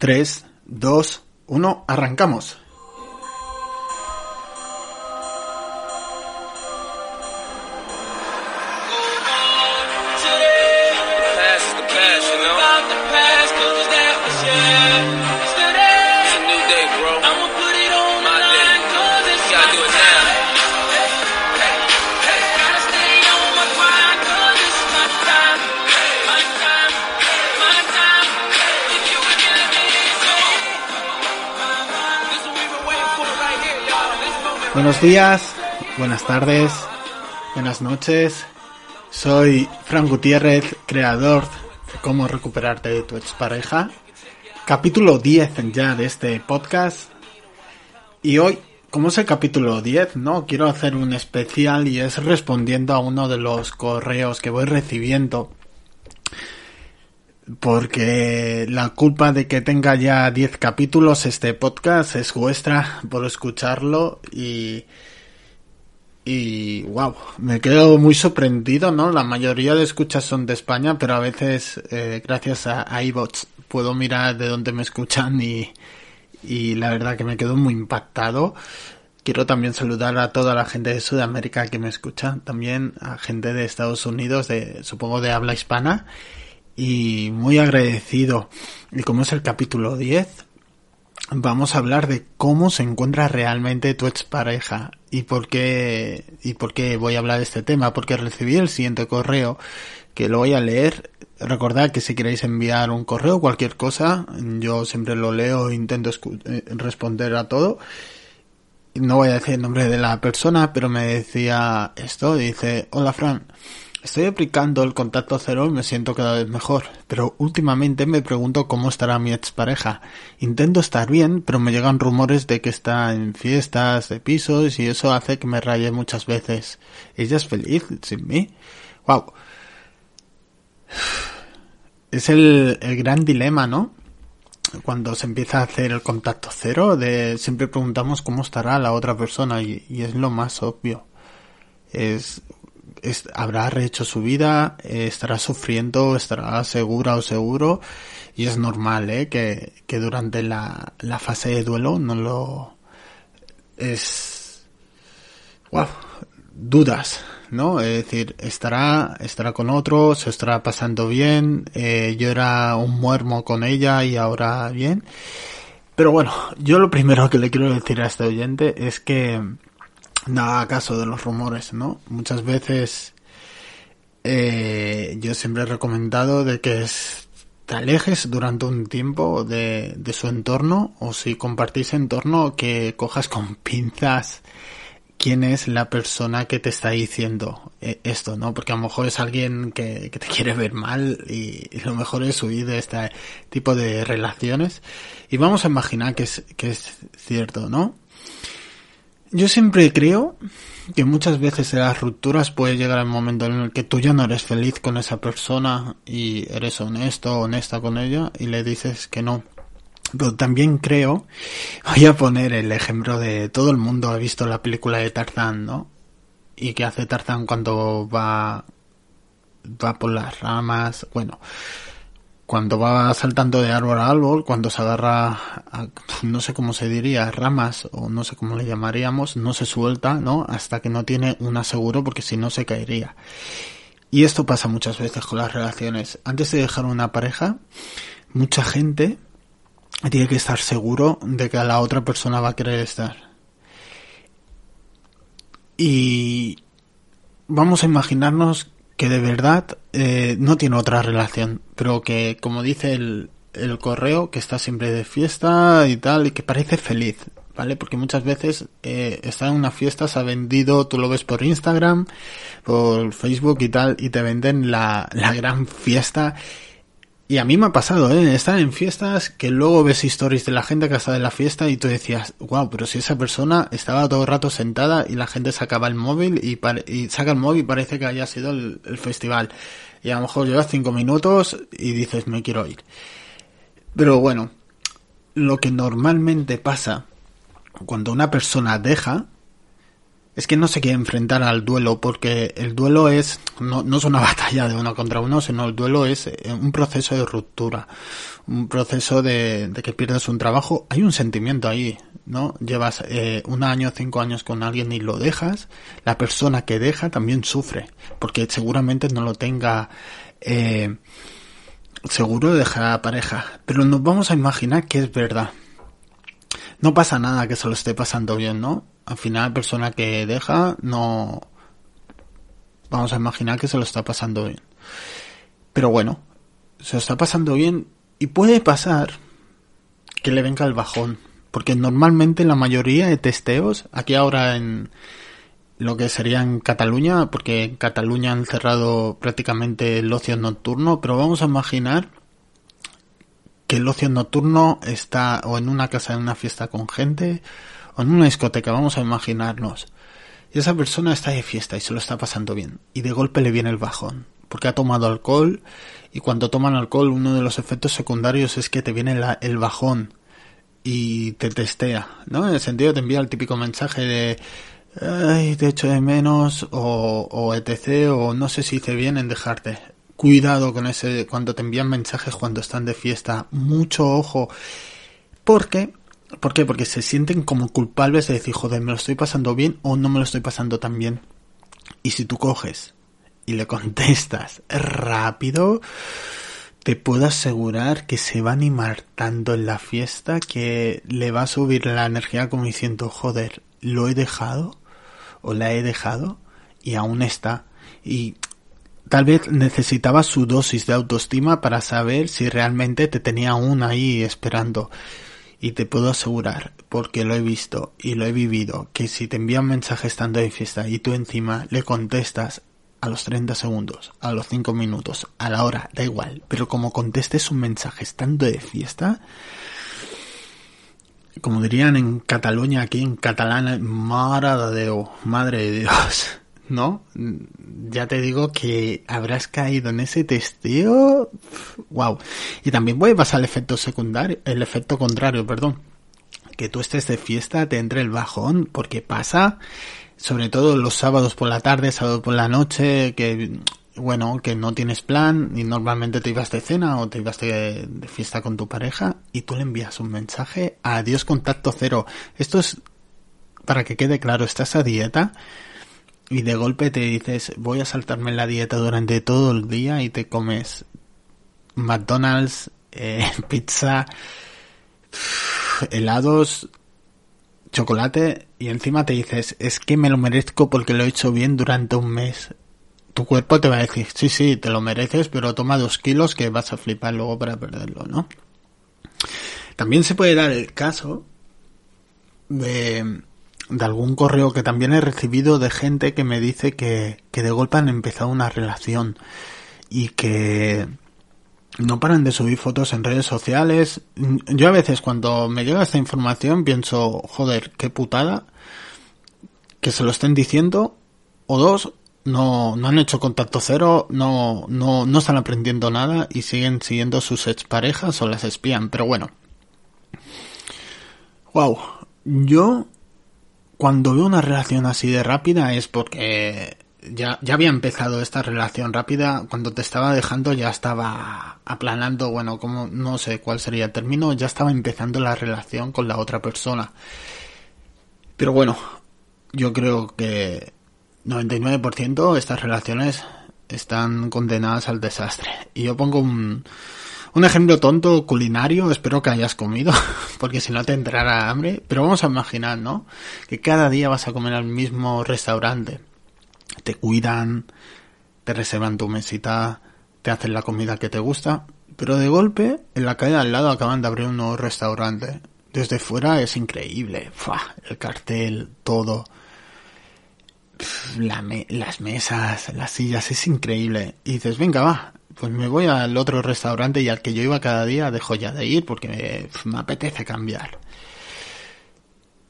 3, 2, 1, arrancamos. Buenos días, buenas tardes, buenas noches. Soy Fran Gutiérrez, creador de Cómo recuperarte de tu expareja. Capítulo 10 ya de este podcast. Y hoy, como es el capítulo 10, ¿no? Quiero hacer un especial y es respondiendo a uno de los correos que voy recibiendo porque la culpa de que tenga ya 10 capítulos este podcast es vuestra por escucharlo y y wow, me quedo muy sorprendido, ¿no? La mayoría de escuchas son de España, pero a veces eh, gracias a, iBots puedo mirar de dónde me escuchan y, y la verdad que me quedo muy impactado. Quiero también saludar a toda la gente de Sudamérica que me escucha, también a gente de Estados Unidos, de supongo de habla hispana y muy agradecido. Y como es el capítulo 10, vamos a hablar de cómo se encuentra realmente tu expareja y por qué y por qué voy a hablar de este tema, porque recibí el siguiente correo que lo voy a leer. Recordad que si queréis enviar un correo, cualquier cosa, yo siempre lo leo intento eh, responder a todo. No voy a decir el nombre de la persona, pero me decía esto, dice, hola Fran, Estoy aplicando el contacto cero y me siento cada vez mejor, pero últimamente me pregunto cómo estará mi expareja. Intento estar bien, pero me llegan rumores de que está en fiestas de pisos y eso hace que me raye muchas veces. ¿Ella es feliz sin mí? Wow. Es el, el gran dilema, ¿no? Cuando se empieza a hacer el contacto cero, de siempre preguntamos cómo estará la otra persona y, y es lo más obvio. Es habrá rehecho su vida, estará sufriendo, estará segura o seguro y es normal ¿eh? que, que durante la, la fase de duelo no lo es wow, dudas ¿no? Es decir, estará, estará con otro, se estará pasando bien, eh, yo era un muermo con ella y ahora bien. Pero bueno, yo lo primero que le quiero decir a este oyente es que nada caso de los rumores, ¿no? Muchas veces eh, yo siempre he recomendado de que te alejes durante un tiempo de, de su entorno o si compartís entorno que cojas con pinzas quién es la persona que te está diciendo eh, esto, ¿no? Porque a lo mejor es alguien que, que te quiere ver mal y, y, lo mejor es huir de este tipo de relaciones. Y vamos a imaginar que es, que es cierto, ¿no? Yo siempre creo que muchas veces en las rupturas puede llegar el momento en el que tú ya no eres feliz con esa persona y eres honesto honesta con ella y le dices que no. Pero también creo, voy a poner el ejemplo de todo el mundo ha visto la película de Tarzán, ¿no? Y que hace Tarzán cuando va, va por las ramas, bueno, cuando va saltando de árbol a árbol, cuando se agarra, no sé cómo se diría, ramas o no sé cómo le llamaríamos, no se suelta, ¿no? Hasta que no tiene un aseguro porque si no se caería. Y esto pasa muchas veces con las relaciones. Antes de dejar una pareja, mucha gente tiene que estar seguro de que la otra persona va a querer estar. Y vamos a imaginarnos que de verdad eh, no tiene otra relación, pero que como dice el, el correo, que está siempre de fiesta y tal, y que parece feliz, ¿vale? Porque muchas veces eh, está en una fiesta, se ha vendido, tú lo ves por Instagram, por Facebook y tal, y te venden la, la gran fiesta y a mí me ha pasado, ¿eh? Estar en fiestas que luego ves stories de la gente que está en la fiesta y tú decías, wow, pero si esa persona estaba todo el rato sentada y la gente sacaba el móvil y, y saca el móvil y parece que haya sido el, festival. Y a lo mejor llevas cinco minutos y dices, me quiero ir. Pero bueno, lo que normalmente pasa cuando una persona deja es que no se quiere enfrentar al duelo porque el duelo es no, no es una batalla de uno contra uno sino el duelo es eh, un proceso de ruptura un proceso de, que pierdes un trabajo. Hay un sentimiento ahí no llevas eh, un año cinco años con alguien y lo dejas la persona que deja también sufre porque seguramente no lo tenga eh, seguro de dejar a la pareja. Pero nos vamos a imaginar que es verdad. No pasa nada que se lo esté pasando bien, ¿no? Al final, persona que deja, no. Vamos a imaginar que se lo está pasando bien. Pero bueno, se lo está pasando bien y puede pasar que le venga el bajón. Porque normalmente la mayoría de testeos, aquí ahora en lo que sería en Cataluña, porque en Cataluña han cerrado prácticamente el ocio nocturno, pero vamos a imaginar que el ocio nocturno está o en una casa, en una fiesta con gente, o en una discoteca, vamos a imaginarnos. Y esa persona está de fiesta y se lo está pasando bien. Y de golpe le viene el bajón. Porque ha tomado alcohol. Y cuando toman alcohol, uno de los efectos secundarios es que te viene el bajón. Y te testea, ¿no? En el sentido te envía el típico mensaje de... Ay, te echo de menos. O, o etc. O no sé si hice bien en dejarte cuidado con ese cuando te envían mensajes cuando están de fiesta, mucho ojo, porque ¿Por qué? Porque se sienten como culpables de decir, joder, me lo estoy pasando bien o no me lo estoy pasando tan bien. Y si tú coges y le contestas rápido, te puedo asegurar que se va a animar tanto en la fiesta que le va a subir la energía como diciendo, joder, lo he dejado o la he dejado y aún está. Y Tal vez necesitaba su dosis de autoestima para saber si realmente te tenía aún ahí esperando. Y te puedo asegurar, porque lo he visto y lo he vivido, que si te envían mensajes estando de fiesta y tú encima le contestas a los 30 segundos, a los 5 minutos, a la hora, da igual, pero como contestes un mensaje estando de fiesta, como dirían en Cataluña, aquí en catalán, madre de Dios, madre de Dios. ¿No? Ya te digo que habrás caído en ese testeo. Wow. Y también puede pasar el efecto secundario, el efecto contrario, perdón. Que tú estés de fiesta, te entre el bajón, porque pasa, sobre todo los sábados por la tarde, sábado por la noche, que, bueno, que no tienes plan y normalmente te ibas de cena o te ibas de, fiesta con tu pareja y tú le envías un mensaje, adiós contacto cero. Esto es, para que quede claro, estás a dieta, y de golpe te dices voy a saltarme la dieta durante todo el día y te comes McDonald's, eh, pizza, helados, chocolate y encima te dices es que me lo merezco porque lo he hecho bien durante un mes. Tu cuerpo te va a decir sí, sí, te lo mereces, pero toma dos kilos que vas a flipar luego para perderlo, ¿no? También se puede dar el caso de de algún correo que también he recibido de gente que me dice que, que de golpe han empezado una relación y que no paran de subir fotos en redes sociales. Yo a veces cuando me llega esta información pienso, joder, qué putada que se lo estén diciendo o dos no, no han hecho contacto cero, no, no, no están aprendiendo nada y siguen siguiendo sus exparejas o las espían, pero bueno. Wow. Yo cuando veo una relación así de rápida es porque ya, ya había empezado esta relación rápida, cuando te estaba dejando ya estaba aplanando, bueno, como no sé cuál sería el término, ya estaba empezando la relación con la otra persona. Pero bueno, yo creo que 99% estas relaciones están condenadas al desastre. Y yo pongo un, un ejemplo tonto culinario, espero que hayas comido, porque si no te entrará hambre. Pero vamos a imaginar, ¿no? Que cada día vas a comer al mismo restaurante. Te cuidan, te reservan tu mesita, te hacen la comida que te gusta. Pero de golpe, en la calle al lado acaban de abrir un nuevo restaurante. Desde fuera es increíble. El cartel, todo. las mesas, las sillas, es increíble. Y dices, venga, va, pues me voy al otro restaurante y al que yo iba cada día dejo ya de ir porque me, apetece cambiar.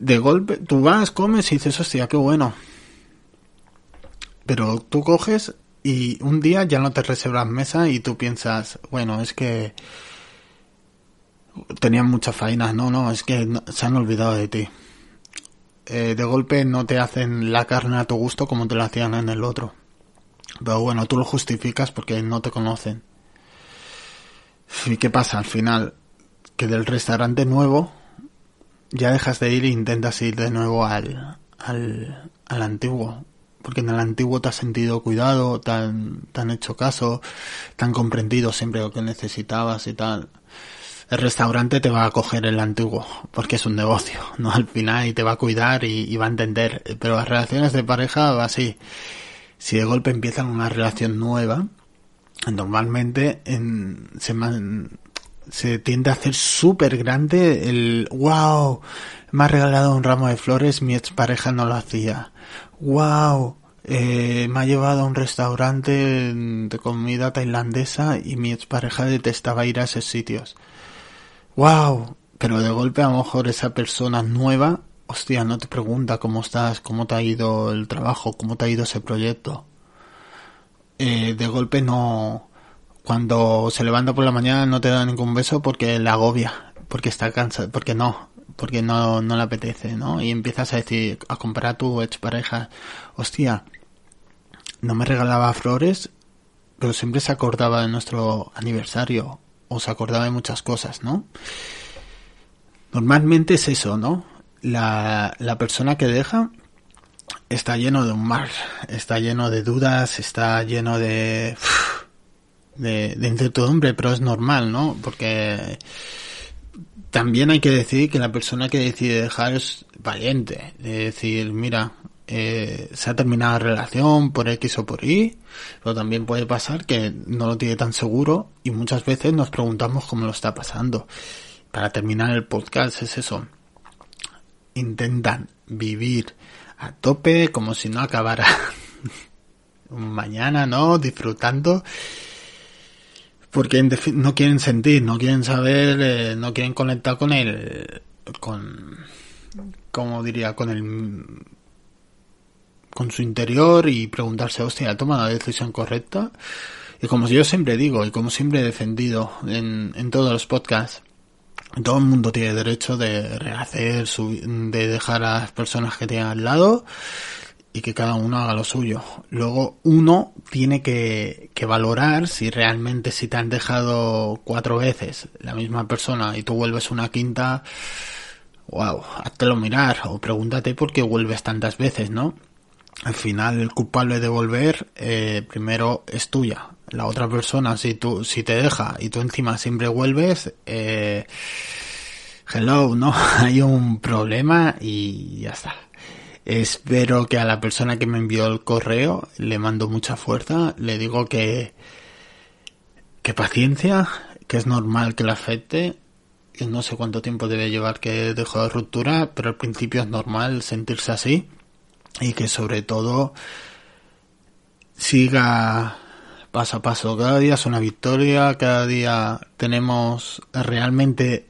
De golpe, tú vas, comes y dices, hostia, qué bueno. Pero tú coges y un día ya no te reservas mesa y tú piensas, bueno, es que tenían mucha faena, no, no, es que se han olvidado de ti. eh, de golpe no te hacen la carne a tu gusto como te la hacían en el otro. Pero bueno, tú lo justificas porque no te conocen. ¿Y qué pasa al final? Que del restaurante nuevo ya dejas de ir e intentas ir de nuevo al, al, al antiguo. Porque en el antiguo te has sentido cuidado, te han, hecho caso, te han comprendido siempre lo que necesitabas y tal el restaurante te va a coger el antiguo, porque es un negocio, ¿no? Al final y te va a cuidar y, va a entender. Pero las relaciones de pareja va así. Si de golpe empiezan una relación nueva, normalmente en, se, se tiende a hacer súper grande el wow, me ha regalado un ramo de flores, mi expareja no lo hacía. Wow, eh, me ha llevado a un restaurante de comida tailandesa y mi expareja detestaba ir a esos sitios wow, pero de golpe a lo mejor esa persona nueva, hostia, no te pregunta cómo estás, cómo te ha ido el trabajo, cómo te ha ido ese proyecto. Eh, de golpe no, cuando se levanta por la mañana no te da ningún beso porque la agobia, porque está cansado, porque no, porque no, no le apetece, ¿no? Y empiezas a decir, a comparar a tu pareja, hostia, no me regalaba flores, pero siempre se acordaba de nuestro aniversario, os acordaba de muchas cosas, ¿no? Normalmente es eso, ¿no? La, la persona que deja está lleno de un mar, está lleno de dudas, está lleno de, de, incertidumbre, pero es normal, ¿no? Porque también hay que decir que la persona que decide dejar es valiente, de decir, mira, eh, se ha terminado la relación por X o por Y, pero también puede pasar que no lo tiene tan seguro y muchas veces nos preguntamos cómo lo está pasando. Para terminar el podcast es eso. Intentan vivir a tope como si no acabara mañana, ¿no? Disfrutando. Porque no quieren sentir, no quieren saber, eh, no quieren conectar con el, con, como diría, con el con su interior y preguntarse, hostia, ¿ha tomado la decisión correcta? Y como yo siempre digo, y como siempre he defendido en, en todos los podcasts, todo el mundo tiene derecho de rehacer, de dejar a las personas que tiene al lado y que cada uno haga lo suyo. Luego uno tiene que, que valorar si realmente si te han dejado cuatro veces la misma persona y tú vuelves una quinta, wow, háztelo mirar o pregúntate por qué vuelves tantas veces, ¿no? al final el culpable de volver eh, primero es tuya la otra persona si tú si te deja y tú encima siempre vuelves eh, hello no hay un problema y ya está. Espero que a la persona que me envió el correo le mando mucha fuerza. Le digo que que paciencia que es normal que le afecte. Que no sé cuánto tiempo debe llevar que dejó de ruptura pero al principio es normal sentirse así y que sobre todo siga paso a paso. Cada día es una victoria, cada día tenemos realmente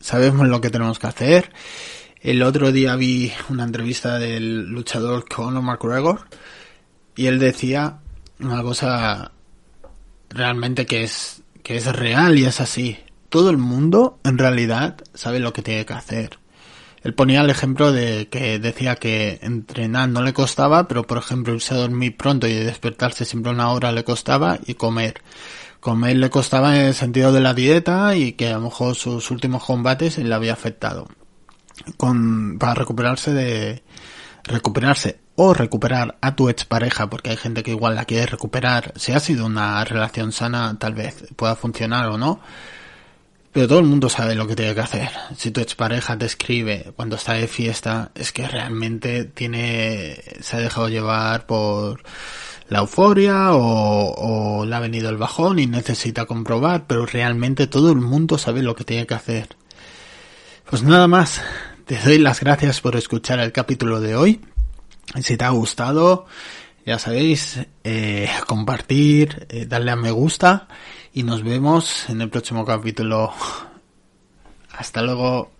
sabemos lo que tenemos que hacer. El otro día vi una entrevista del luchador Conor McGregor y él decía una cosa realmente que es que es real y es así. Todo el mundo en realidad sabe lo que tiene que hacer. Él ponía el ejemplo de que decía que entrenar no le costaba, pero por ejemplo irse a dormir pronto y despertarse siempre una hora le costaba y comer. Comer le costaba en el sentido de la dieta y que a lo mejor sus últimos combates le había afectado. Con, para recuperarse de, recuperarse o recuperar a tu expareja, porque hay gente que igual la quiere recuperar, si ha sido una relación sana, tal vez pueda funcionar o no, pero todo el mundo sabe lo que tiene que hacer. Si tu expareja te escribe cuando está de fiesta, es que realmente tiene, se ha dejado llevar por la euforia o, o le ha venido el bajón y necesita comprobar, pero realmente todo el mundo sabe lo que tiene que hacer. Pues nada más, te doy las gracias por escuchar el capítulo de hoy. Si te ha gustado, ya sabéis, eh, compartir, eh, darle a me gusta y nos vemos en el próximo capítulo. Hasta luego.